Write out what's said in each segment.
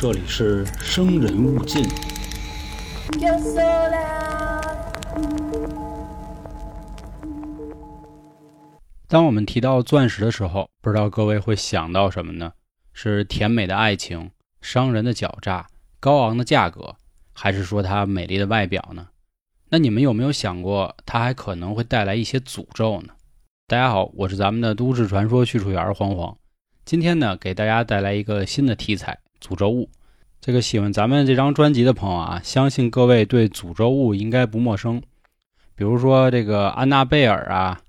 这里是生人勿近。当我们提到钻石的时候，不知道各位会想到什么呢？是甜美的爱情、商人的狡诈、高昂的价格，还是说它美丽的外表呢？那你们有没有想过，它还可能会带来一些诅咒呢？大家好，我是咱们的都市传说叙述员黄黄。今天呢，给大家带来一个新的题材——诅咒物。这个喜欢咱们这张专辑的朋友啊，相信各位对诅咒物应该不陌生。比如说这个安娜贝尔啊，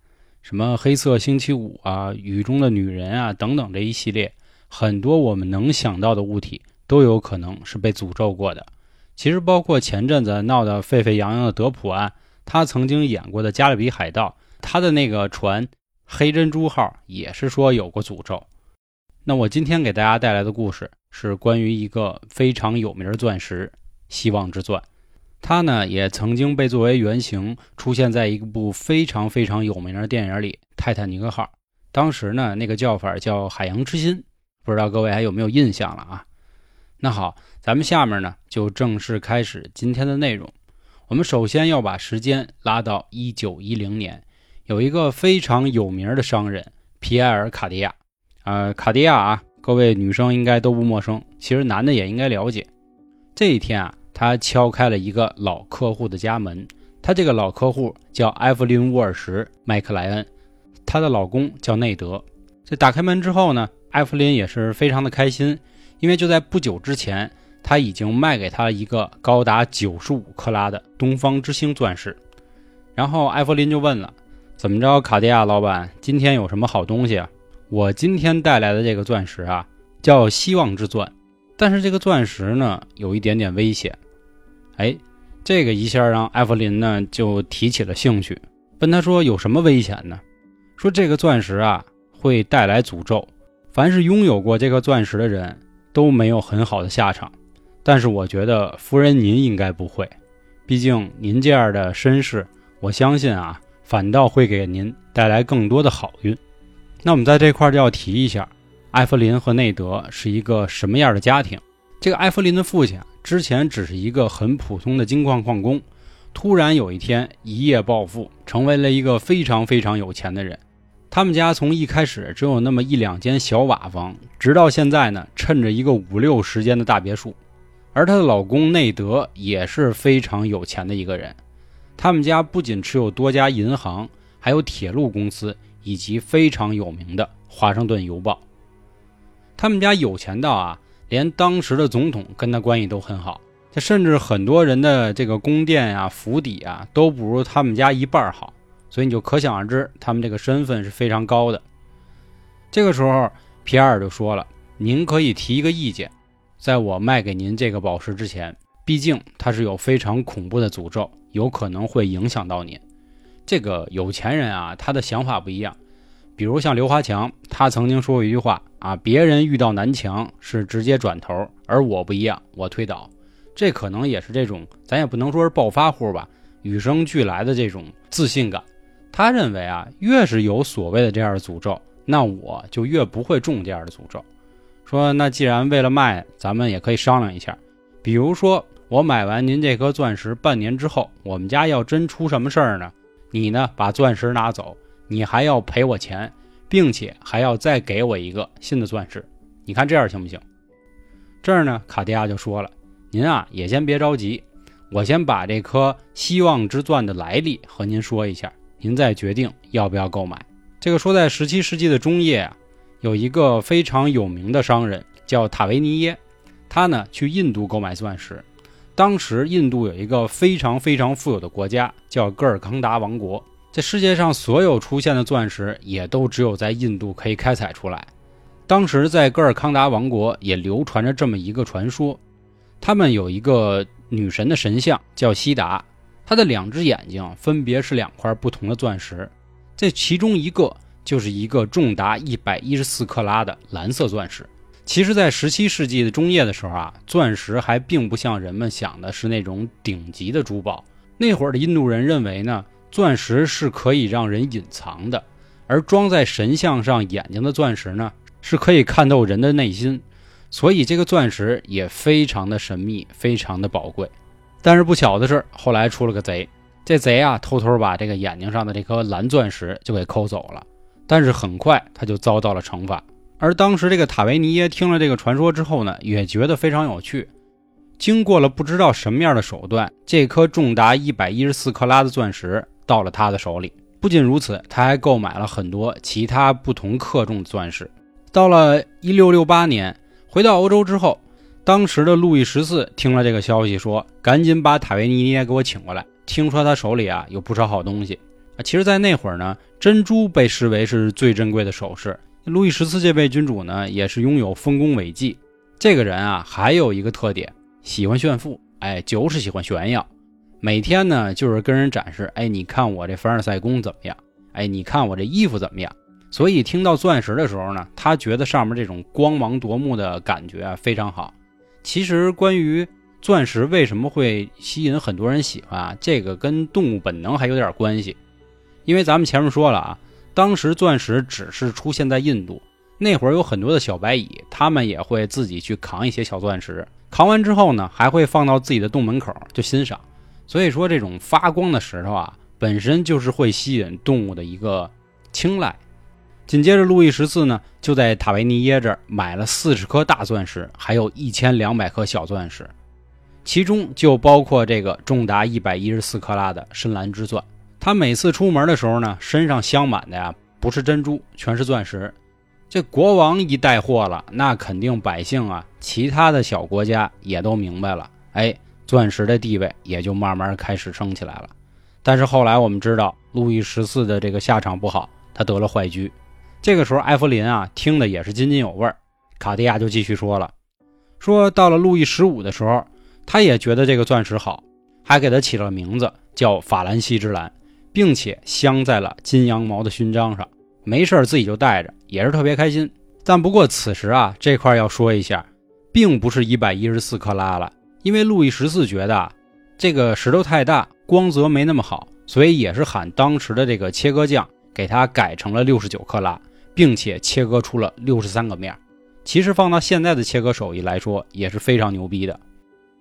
什么黑色星期五啊、雨中的女人啊等等这一系列，很多我们能想到的物体都有可能是被诅咒过的。其实包括前阵子闹得沸沸扬扬的德普案，他曾经演过的《加勒比海盗》，他的那个船黑珍珠号也是说有过诅咒。那我今天给大家带来的故事是关于一个非常有名的钻石——希望之钻。它呢也曾经被作为原型出现在一部非常非常有名的电影里，《泰坦尼克号》。当时呢那个叫法叫“海洋之心”，不知道各位还有没有印象了啊？那好，咱们下面呢就正式开始今天的内容。我们首先要把时间拉到一九一零年，有一个非常有名的商人皮埃尔·卡地亚。呃，卡地亚啊，各位女生应该都不陌生，其实男的也应该了解。这一天啊，他敲开了一个老客户的家门。他这个老客户叫埃弗琳·沃尔什·麦克莱恩，她的老公叫内德。这打开门之后呢，埃弗琳也是非常的开心，因为就在不久之前，他已经卖给他一个高达九十五克拉的东方之星钻石。然后埃弗琳就问了：“怎么着，卡地亚老板，今天有什么好东西啊？”我今天带来的这个钻石啊，叫希望之钻，但是这个钻石呢，有一点点危险。哎，这个一下让艾弗林呢就提起了兴趣，问他说有什么危险呢？说这个钻石啊会带来诅咒，凡是拥有过这个钻石的人都没有很好的下场。但是我觉得夫人您应该不会，毕竟您这样的身世，我相信啊，反倒会给您带来更多的好运。那我们在这块儿就要提一下，艾弗琳和内德是一个什么样的家庭？这个艾弗琳的父亲之前只是一个很普通的金矿矿工，突然有一天一夜暴富，成为了一个非常非常有钱的人。他们家从一开始只有那么一两间小瓦房，直到现在呢，趁着一个五六十间的大别墅。而她的老公内德也是非常有钱的一个人，他们家不仅持有多家银行，还有铁路公司。以及非常有名的《华盛顿邮报》，他们家有钱到啊，连当时的总统跟他关系都很好。他甚至很多人的这个宫殿啊、府邸啊，都不如他们家一半好。所以你就可想而知，他们这个身份是非常高的。这个时候，皮埃尔就说了：“您可以提一个意见，在我卖给您这个宝石之前，毕竟它是有非常恐怖的诅咒，有可能会影响到您。”这个有钱人啊，他的想法不一样。比如像刘华强，他曾经说过一句话啊：“别人遇到南墙是直接转头，而我不一样，我推倒。”这可能也是这种，咱也不能说是暴发户吧，与生俱来的这种自信感。他认为啊，越是有所谓的这样的诅咒，那我就越不会中这样的诅咒。说那既然为了卖，咱们也可以商量一下。比如说，我买完您这颗钻石半年之后，我们家要真出什么事儿呢？你呢，把钻石拿走，你还要赔我钱，并且还要再给我一个新的钻石。你看这样行不行？这儿呢，卡地亚就说了：“您啊，也先别着急，我先把这颗希望之钻的来历和您说一下，您再决定要不要购买。”这个说在十七世纪的中叶啊，有一个非常有名的商人叫塔维尼耶，他呢去印度购买钻石。当时印度有一个非常非常富有的国家，叫戈尔康达王国。这世界上所有出现的钻石，也都只有在印度可以开采出来。当时在戈尔康达王国也流传着这么一个传说：他们有一个女神的神像叫西达，她的两只眼睛分别是两块不同的钻石，这其中一个就是一个重达一百一十四克拉的蓝色钻石。其实，在十七世纪的中叶的时候啊，钻石还并不像人们想的是那种顶级的珠宝。那会儿的印度人认为呢，钻石是可以让人隐藏的，而装在神像上眼睛的钻石呢，是可以看透人的内心。所以这个钻石也非常的神秘，非常的宝贵。但是不巧的是，后来出了个贼，这贼啊偷偷把这个眼睛上的这颗蓝钻石就给抠走了。但是很快他就遭到了惩罚。而当时这个塔维尼耶听了这个传说之后呢，也觉得非常有趣。经过了不知道什么样的手段，这颗重达一百一十四克拉的钻石到了他的手里。不仅如此，他还购买了很多其他不同克重的钻石。到了一六六八年，回到欧洲之后，当时的路易十四听了这个消息，说：“赶紧把塔维尼耶给我请过来。听说他手里啊有不少好东西啊。”其实，在那会儿呢，珍珠被视为是最珍贵的首饰。路易十四这位君主呢，也是拥有丰功伟绩。这个人啊，还有一个特点。喜欢炫富，哎，就是喜欢炫耀，每天呢就是跟人展示，哎，你看我这凡尔赛宫怎么样？哎，你看我这衣服怎么样？所以听到钻石的时候呢，他觉得上面这种光芒夺目的感觉啊非常好。其实关于钻石为什么会吸引很多人喜欢啊，这个跟动物本能还有点关系。因为咱们前面说了啊，当时钻石只是出现在印度，那会儿有很多的小白蚁，他们也会自己去扛一些小钻石。扛完之后呢，还会放到自己的洞门口就欣赏。所以说，这种发光的石头啊，本身就是会吸引动物的一个青睐。紧接着，路易十四呢就在塔维尼耶这儿买了四十颗大钻石，还有一千两百颗小钻石，其中就包括这个重达一百一十四克拉的深蓝之钻。他每次出门的时候呢，身上镶满的呀不是珍珠，全是钻石。这国王一带货了，那肯定百姓啊，其他的小国家也都明白了，哎，钻石的地位也就慢慢开始升起来了。但是后来我们知道，路易十四的这个下场不好，他得了坏疽。这个时候，艾弗林啊听的也是津津有味卡地亚就继续说了，说到了路易十五的时候，他也觉得这个钻石好，还给他起了名字叫法兰西之蓝，并且镶在了金羊毛的勋章上。没事自己就带着，也是特别开心。但不过此时啊，这块要说一下，并不是一百一十四克拉了，因为路易十四觉得这个石头太大，光泽没那么好，所以也是喊当时的这个切割匠给他改成了六十九克拉，并且切割出了六十三个面。其实放到现在的切割手艺来说，也是非常牛逼的。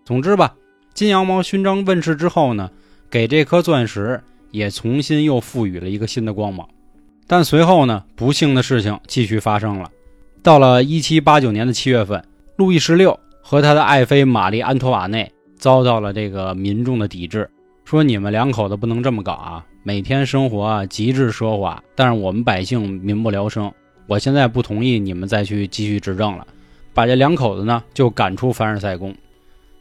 总之吧，金羊毛勋章问世之后呢，给这颗钻石也重新又赋予了一个新的光芒。但随后呢，不幸的事情继续发生了。到了一七八九年的七月份，路易十六和他的爱妃玛丽安托瓦内遭到了这个民众的抵制，说你们两口子不能这么搞啊！每天生活啊极致奢华，但是我们百姓民不聊生。我现在不同意你们再去继续执政了，把这两口子呢就赶出凡尔赛宫。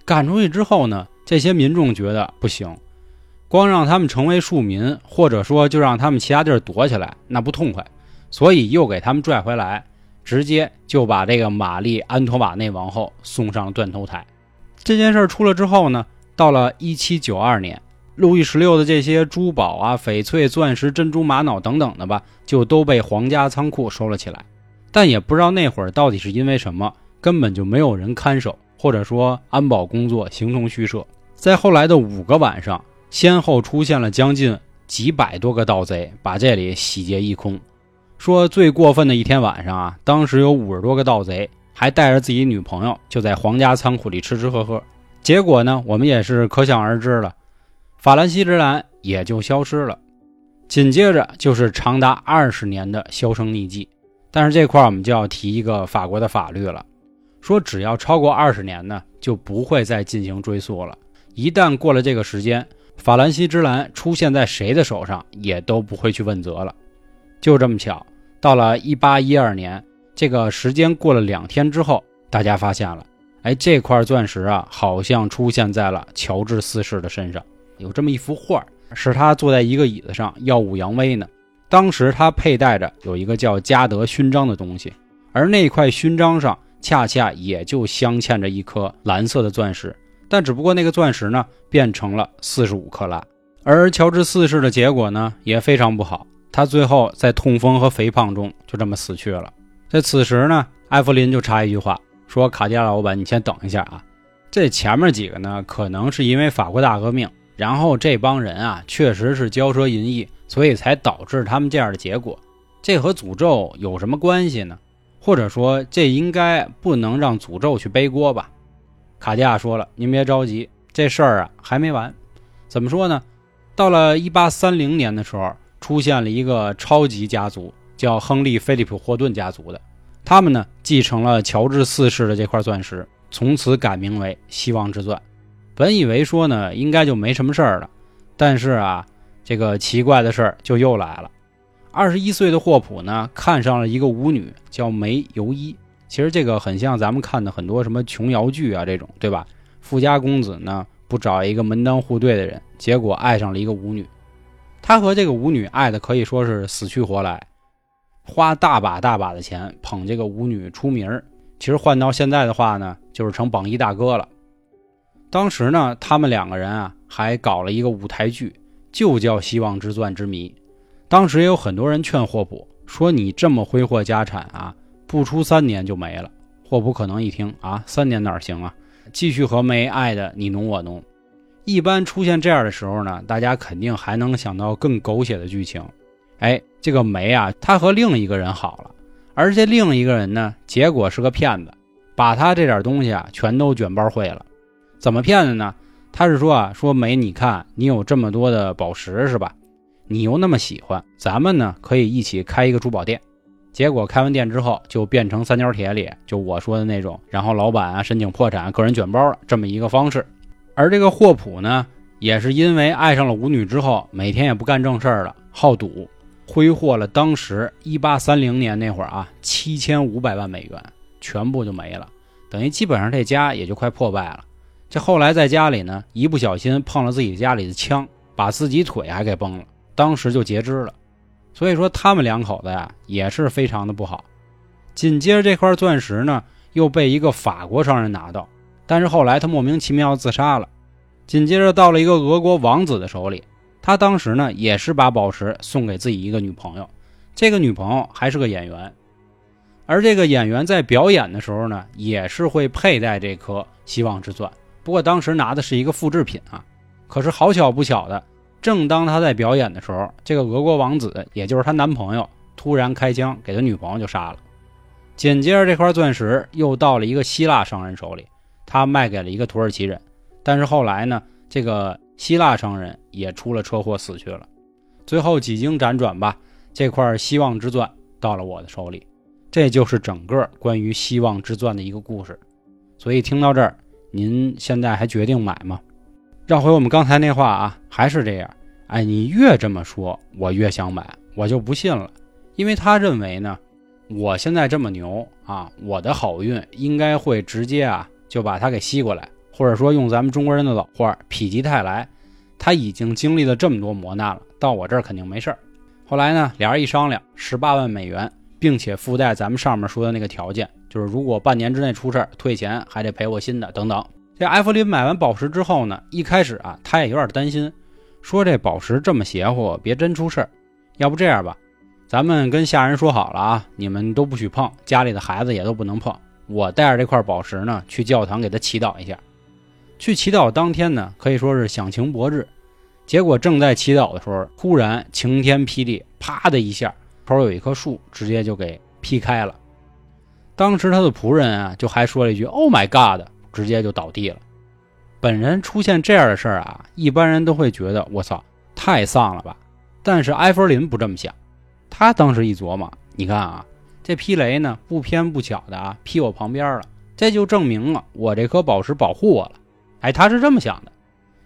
赶出去之后呢，这些民众觉得不行。光让他们成为庶民，或者说就让他们其他地儿躲起来，那不痛快，所以又给他们拽回来，直接就把这个玛丽安托瓦内王后送上了断头台。这件事出了之后呢，到了一七九二年，路易十六的这些珠宝啊、翡翠、钻石、珍珠、玛瑙等等的吧，就都被皇家仓库收了起来。但也不知道那会儿到底是因为什么，根本就没有人看守，或者说安保工作形同虚设。在后来的五个晚上。先后出现了将近几百多个盗贼，把这里洗劫一空。说最过分的一天晚上啊，当时有五十多个盗贼，还带着自己女朋友，就在皇家仓库里吃吃喝喝。结果呢，我们也是可想而知了，法兰西之蓝也就消失了。紧接着就是长达二十年的销声匿迹。但是这块我们就要提一个法国的法律了，说只要超过二十年呢，就不会再进行追溯了。一旦过了这个时间，法兰西之蓝出现在谁的手上，也都不会去问责了。就这么巧，到了一八一二年，这个时间过了两天之后，大家发现了，哎，这块钻石啊，好像出现在了乔治四世的身上。有这么一幅画，是他坐在一个椅子上耀武扬威呢。当时他佩戴着有一个叫嘉德勋章的东西，而那块勋章上恰恰也就镶嵌着一颗蓝色的钻石。但只不过那个钻石呢，变成了四十五克拉，而乔治四世的结果呢也非常不好，他最后在痛风和肥胖中就这么死去了。在此时呢，艾弗林就插一句话说：“卡地亚老板，你先等一下啊，这前面几个呢，可能是因为法国大革命，然后这帮人啊确实是骄奢淫逸，所以才导致他们这样的结果。这和诅咒有什么关系呢？或者说这应该不能让诅咒去背锅吧？卡地亚说了：“您别着急，这事儿啊还没完。怎么说呢？到了一八三零年的时候，出现了一个超级家族，叫亨利·菲利普·霍顿家族的。他们呢继承了乔治四世的这块钻石，从此改名为希望之钻。本以为说呢应该就没什么事儿了，但是啊，这个奇怪的事儿就又来了。二十一岁的霍普呢看上了一个舞女，叫梅尤伊。其实这个很像咱们看的很多什么琼瑶剧啊这种，对吧？富家公子呢不找一个门当户对的人，结果爱上了一个舞女。他和这个舞女爱的可以说是死去活来，花大把大把的钱捧这个舞女出名儿。其实换到现在的话呢，就是成榜一大哥了。当时呢，他们两个人啊还搞了一个舞台剧，就叫《希望之钻之谜》。当时也有很多人劝霍普说：“你这么挥霍家产啊，不出三年就没了。”霍普可能一听啊，三年哪行啊？继续和梅爱的你侬我侬。一般出现这样的时候呢，大家肯定还能想到更狗血的剧情。哎，这个梅啊，她和另一个人好了，而且另一个人呢，结果是个骗子，把他这点东西啊全都卷包会了。怎么骗的呢？他是说啊，说梅，你看你有这么多的宝石是吧？你又那么喜欢，咱们呢可以一起开一个珠宝店。结果开完店之后，就变成三角铁里就我说的那种，然后老板啊申请破产，个人卷包了这么一个方式。而这个霍普呢，也是因为爱上了舞女之后，每天也不干正事儿了，好赌，挥霍了当时一八三零年那会儿啊七千五百万美元，全部就没了，等于基本上这家也就快破败了。这后来在家里呢，一不小心碰了自己家里的枪，把自己腿还给崩了。当时就截肢了，所以说他们两口子呀也是非常的不好。紧接着这块钻石呢又被一个法国商人拿到，但是后来他莫名其妙自杀了。紧接着到了一个俄国王子的手里，他当时呢也是把宝石送给自己一个女朋友，这个女朋友还是个演员，而这个演员在表演的时候呢也是会佩戴这颗希望之钻，不过当时拿的是一个复制品啊。可是好巧不巧的。正当他在表演的时候，这个俄国王子，也就是她男朋友，突然开枪给他女朋友就杀了。紧接着，这块钻石又到了一个希腊商人手里，他卖给了一个土耳其人。但是后来呢，这个希腊商人也出了车祸死去了。最后几经辗转吧，这块希望之钻到了我的手里。这就是整个关于希望之钻的一个故事。所以听到这儿，您现在还决定买吗？绕回我们刚才那话啊，还是这样。哎，你越这么说，我越想买，我就不信了。因为他认为呢，我现在这么牛啊，我的好运应该会直接啊就把他给吸过来，或者说用咱们中国人的老话，否极泰来。他已经经历了这么多磨难了，到我这儿肯定没事儿。后来呢，俩人一商量，十八万美元，并且附带咱们上面说的那个条件，就是如果半年之内出事儿，退钱还得赔我新的，等等。这艾弗林买完宝石之后呢，一开始啊，他也有点担心，说这宝石这么邪乎，别真出事儿。要不这样吧，咱们跟下人说好了啊，你们都不许碰，家里的孩子也都不能碰。我带着这块宝石呢，去教堂给他祈祷一下。去祈祷当天呢，可以说是响晴博日。结果正在祈祷的时候，忽然晴天霹雳，啪的一下，头有一棵树直接就给劈开了。当时他的仆人啊，就还说了一句：“Oh my God！” 直接就倒地了。本人出现这样的事儿啊，一般人都会觉得我操，太丧了吧。但是埃弗林不这么想，他当时一琢磨，你看啊，这劈雷呢不偏不巧的啊劈我旁边了，这就证明了我这颗宝石保护我了。哎，他是这么想的。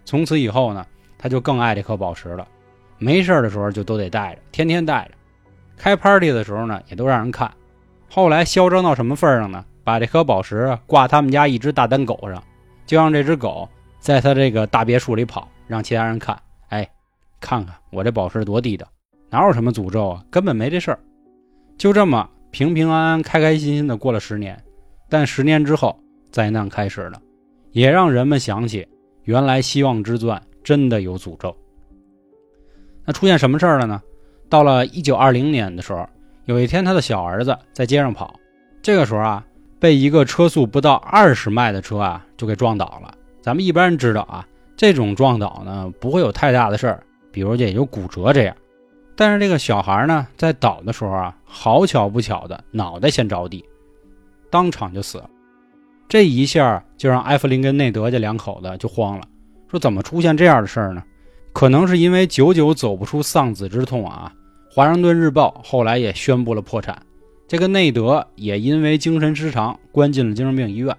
从此以后呢，他就更爱这颗宝石了。没事的时候就都得带着，天天带着。开 party 的时候呢，也都让人看。后来嚣张到什么份上呢？把这颗宝石挂他们家一只大单狗上，就让这只狗在他这个大别墅里跑，让其他人看。哎，看看我这宝石多地道，哪有什么诅咒啊？根本没这事儿。就这么平平安安、开开心心的过了十年。但十年之后，灾难开始了，也让人们想起，原来希望之钻真的有诅咒。那出现什么事儿了呢？到了一九二零年的时候，有一天他的小儿子在街上跑，这个时候啊。被一个车速不到二十迈的车啊，就给撞倒了。咱们一般人知道啊，这种撞倒呢不会有太大的事儿，比如也就骨折这样。但是这个小孩呢，在倒的时候啊，好巧不巧的脑袋先着地，当场就死了。这一下就让艾弗林跟内德这两口子就慌了，说怎么出现这样的事儿呢？可能是因为久久走不出丧子之痛啊。华盛顿日报后来也宣布了破产，这个内德也因为精神失常关进了精神病医院，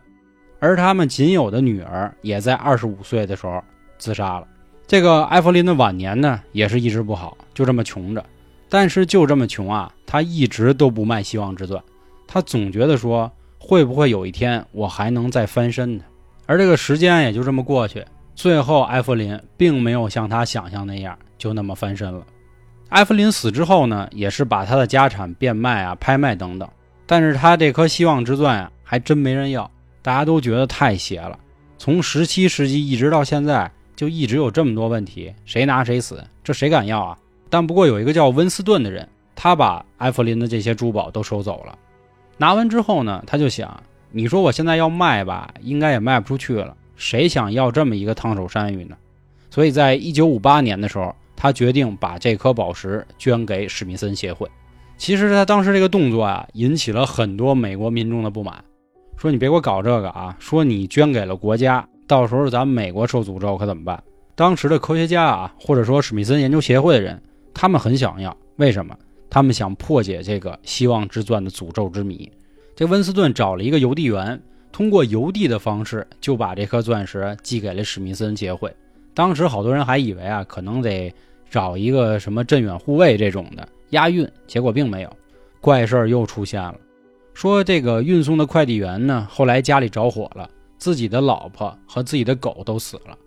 而他们仅有的女儿也在二十五岁的时候自杀了。这个艾弗林的晚年呢，也是一直不好，就这么穷着。但是就这么穷啊，他一直都不卖希望之钻，他总觉得说。会不会有一天我还能再翻身呢？而这个时间也就这么过去，最后艾弗林并没有像他想象那样就那么翻身了。艾弗林死之后呢，也是把他的家产变卖啊、拍卖等等，但是他这颗希望之钻啊，还真没人要，大家都觉得太邪了。从十七世纪一直到现在，就一直有这么多问题，谁拿谁死，这谁敢要啊？但不过有一个叫温斯顿的人，他把艾弗林的这些珠宝都收走了。拿完之后呢，他就想，你说我现在要卖吧，应该也卖不出去了。谁想要这么一个烫手山芋呢？所以在一九五八年的时候，他决定把这颗宝石捐给史密森协会。其实他当时这个动作啊，引起了很多美国民众的不满，说你别给我搞这个啊，说你捐给了国家，到时候咱们美国受诅咒可怎么办？当时的科学家啊，或者说史密森研究协会的人，他们很想要，为什么？他们想破解这个希望之钻的诅咒之谜。这温斯顿找了一个邮递员，通过邮递的方式就把这颗钻石寄给了史密森协会。当时好多人还以为啊，可能得找一个什么镇远护卫这种的押运，结果并没有。怪事儿又出现了，说这个运送的快递员呢，后来家里着火了，自己的老婆和自己的狗都死了。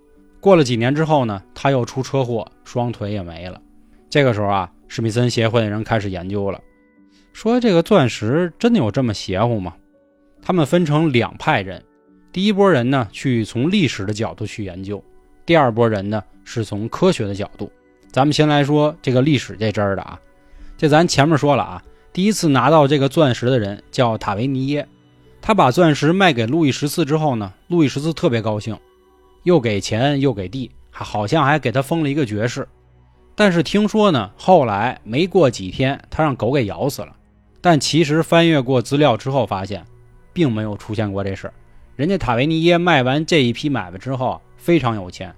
过了几年之后呢，他又出车祸，双腿也没了。这个时候啊。史密森协会的人开始研究了，说这个钻石真的有这么邪乎吗？他们分成两派人，第一波人呢去从历史的角度去研究，第二波人呢是从科学的角度。咱们先来说这个历史这支儿的啊，这咱前面说了啊，第一次拿到这个钻石的人叫塔维尼耶，他把钻石卖给路易十四之后呢，路易十四特别高兴，又给钱又给地，好像还给他封了一个爵士。但是听说呢，后来没过几天，他让狗给咬死了。但其实翻阅过资料之后，发现并没有出现过这事儿。人家塔维尼耶卖完这一批买卖之后非常有钱，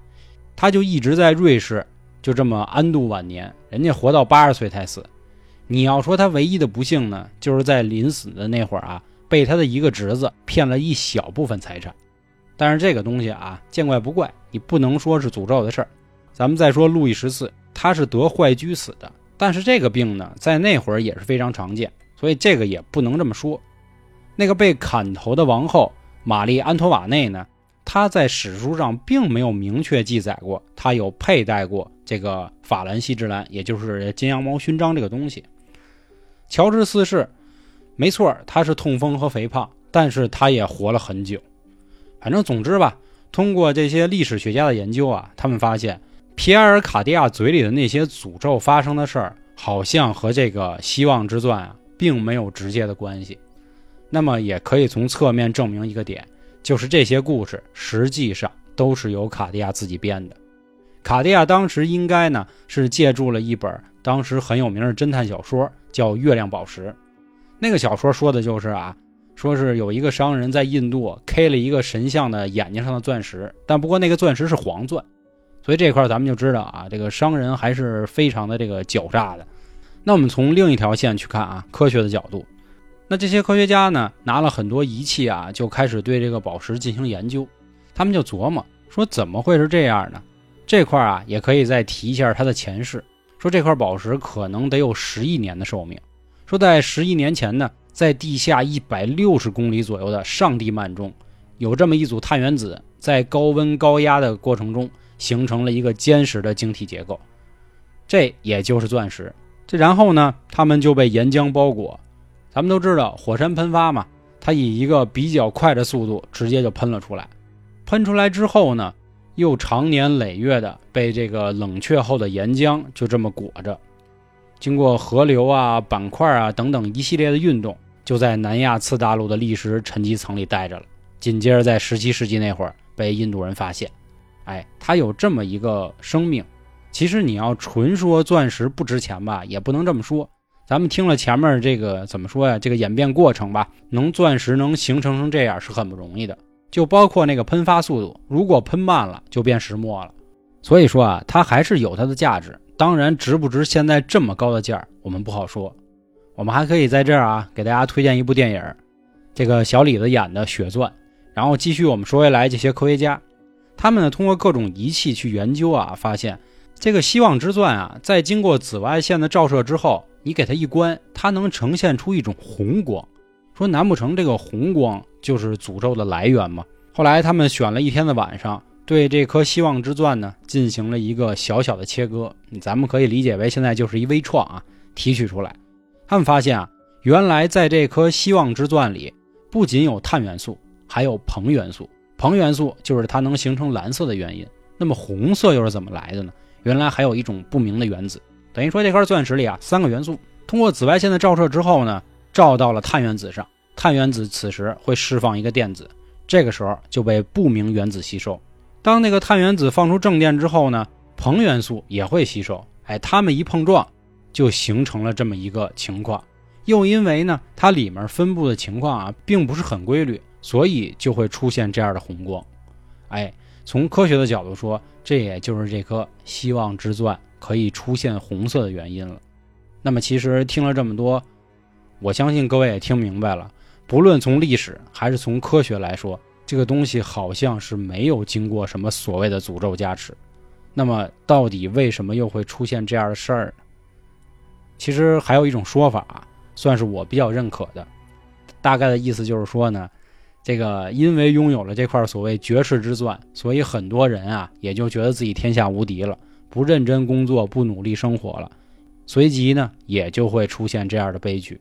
他就一直在瑞士，就这么安度晚年。人家活到八十岁才死。你要说他唯一的不幸呢，就是在临死的那会儿啊，被他的一个侄子骗了一小部分财产。但是这个东西啊，见怪不怪，你不能说是诅咒的事儿。咱们再说路易十四。他是得坏疽死的，但是这个病呢，在那会儿也是非常常见，所以这个也不能这么说。那个被砍头的王后玛丽安托瓦内呢，他在史书上并没有明确记载过他有佩戴过这个法兰西之蓝，也就是金羊毛勋章这个东西。乔治四世，没错，他是痛风和肥胖，但是他也活了很久。反正总之吧，通过这些历史学家的研究啊，他们发现。皮埃尔·卡地亚嘴里的那些诅咒发生的事儿，好像和这个希望之钻啊，并没有直接的关系。那么，也可以从侧面证明一个点，就是这些故事实际上都是由卡地亚自己编的。卡地亚当时应该呢是借助了一本当时很有名的侦探小说，叫《月亮宝石》。那个小说说的就是啊，说是有一个商人在印度 K 了一个神像的眼睛上的钻石，但不过那个钻石是黄钻。所以这块咱们就知道啊，这个商人还是非常的这个狡诈的。那我们从另一条线去看啊，科学的角度，那这些科学家呢，拿了很多仪器啊，就开始对这个宝石进行研究。他们就琢磨说，怎么会是这样呢？这块啊，也可以再提一下它的前世。说这块宝石可能得有十亿年的寿命。说在十亿年前呢，在地下一百六十公里左右的上帝幔中，有这么一组碳原子，在高温高压的过程中。形成了一个坚实的晶体结构，这也就是钻石。这然后呢，它们就被岩浆包裹。咱们都知道火山喷发嘛，它以一个比较快的速度直接就喷了出来。喷出来之后呢，又长年累月的被这个冷却后的岩浆就这么裹着。经过河流啊、板块啊等等一系列的运动，就在南亚次大陆的砾石沉积层里待着了。紧接着在17世纪那会儿被印度人发现。哎，它有这么一个生命，其实你要纯说钻石不值钱吧，也不能这么说。咱们听了前面这个怎么说呀？这个演变过程吧，能钻石能形成成这样是很不容易的。就包括那个喷发速度，如果喷慢了就变石墨了。所以说啊，它还是有它的价值。当然，值不值现在这么高的价儿我们不好说。我们还可以在这儿啊，给大家推荐一部电影，这个小李子演的《血钻》。然后继续我们说回来，这些科学家，他们呢通过各种仪器去研究啊，发现这个希望之钻啊，在经过紫外线的照射之后，你给它一关，它能呈现出一种红光。说难不成这个红光就是诅咒的来源吗？后来他们选了一天的晚上。对这颗希望之钻呢，进行了一个小小的切割，咱们可以理解为现在就是一微创啊，提取出来。他们发现啊，原来在这颗希望之钻里，不仅有碳元素，还有硼元素。硼元素就是它能形成蓝色的原因。那么红色又是怎么来的呢？原来还有一种不明的原子。等于说这颗钻石里啊，三个元素通过紫外线的照射之后呢，照到了碳原子上，碳原子此时会释放一个电子，这个时候就被不明原子吸收。当那个碳原子放出正电之后呢，硼元素也会吸收，哎，它们一碰撞，就形成了这么一个情况。又因为呢，它里面分布的情况啊，并不是很规律，所以就会出现这样的红光。哎，从科学的角度说，这也就是这颗希望之钻可以出现红色的原因了。那么，其实听了这么多，我相信各位也听明白了，不论从历史还是从科学来说。这个东西好像是没有经过什么所谓的诅咒加持，那么到底为什么又会出现这样的事儿呢？其实还有一种说法，算是我比较认可的，大概的意思就是说呢，这个因为拥有了这块所谓绝世之钻，所以很多人啊也就觉得自己天下无敌了，不认真工作，不努力生活了，随即呢也就会出现这样的悲剧。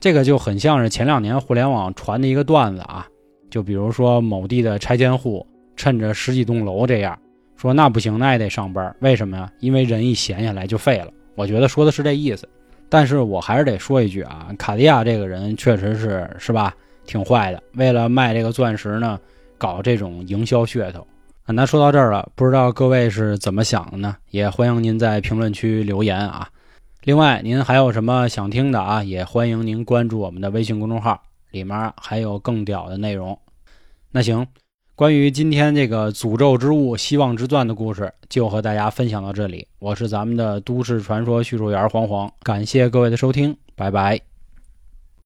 这个就很像是前两年互联网传的一个段子啊。就比如说某地的拆迁户趁着十几栋楼这样说，那不行，那也得上班。为什么呀？因为人一闲下来就废了。我觉得说的是这意思。但是我还是得说一句啊，卡地亚这个人确实是是吧，挺坏的。为了卖这个钻石呢，搞这种营销噱头。那说到这儿了，不知道各位是怎么想的呢？也欢迎您在评论区留言啊。另外，您还有什么想听的啊？也欢迎您关注我们的微信公众号。里面还有更屌的内容。那行，关于今天这个诅咒之物希望之钻的故事，就和大家分享到这里。我是咱们的都市传说叙述员黄黄，感谢各位的收听，拜拜。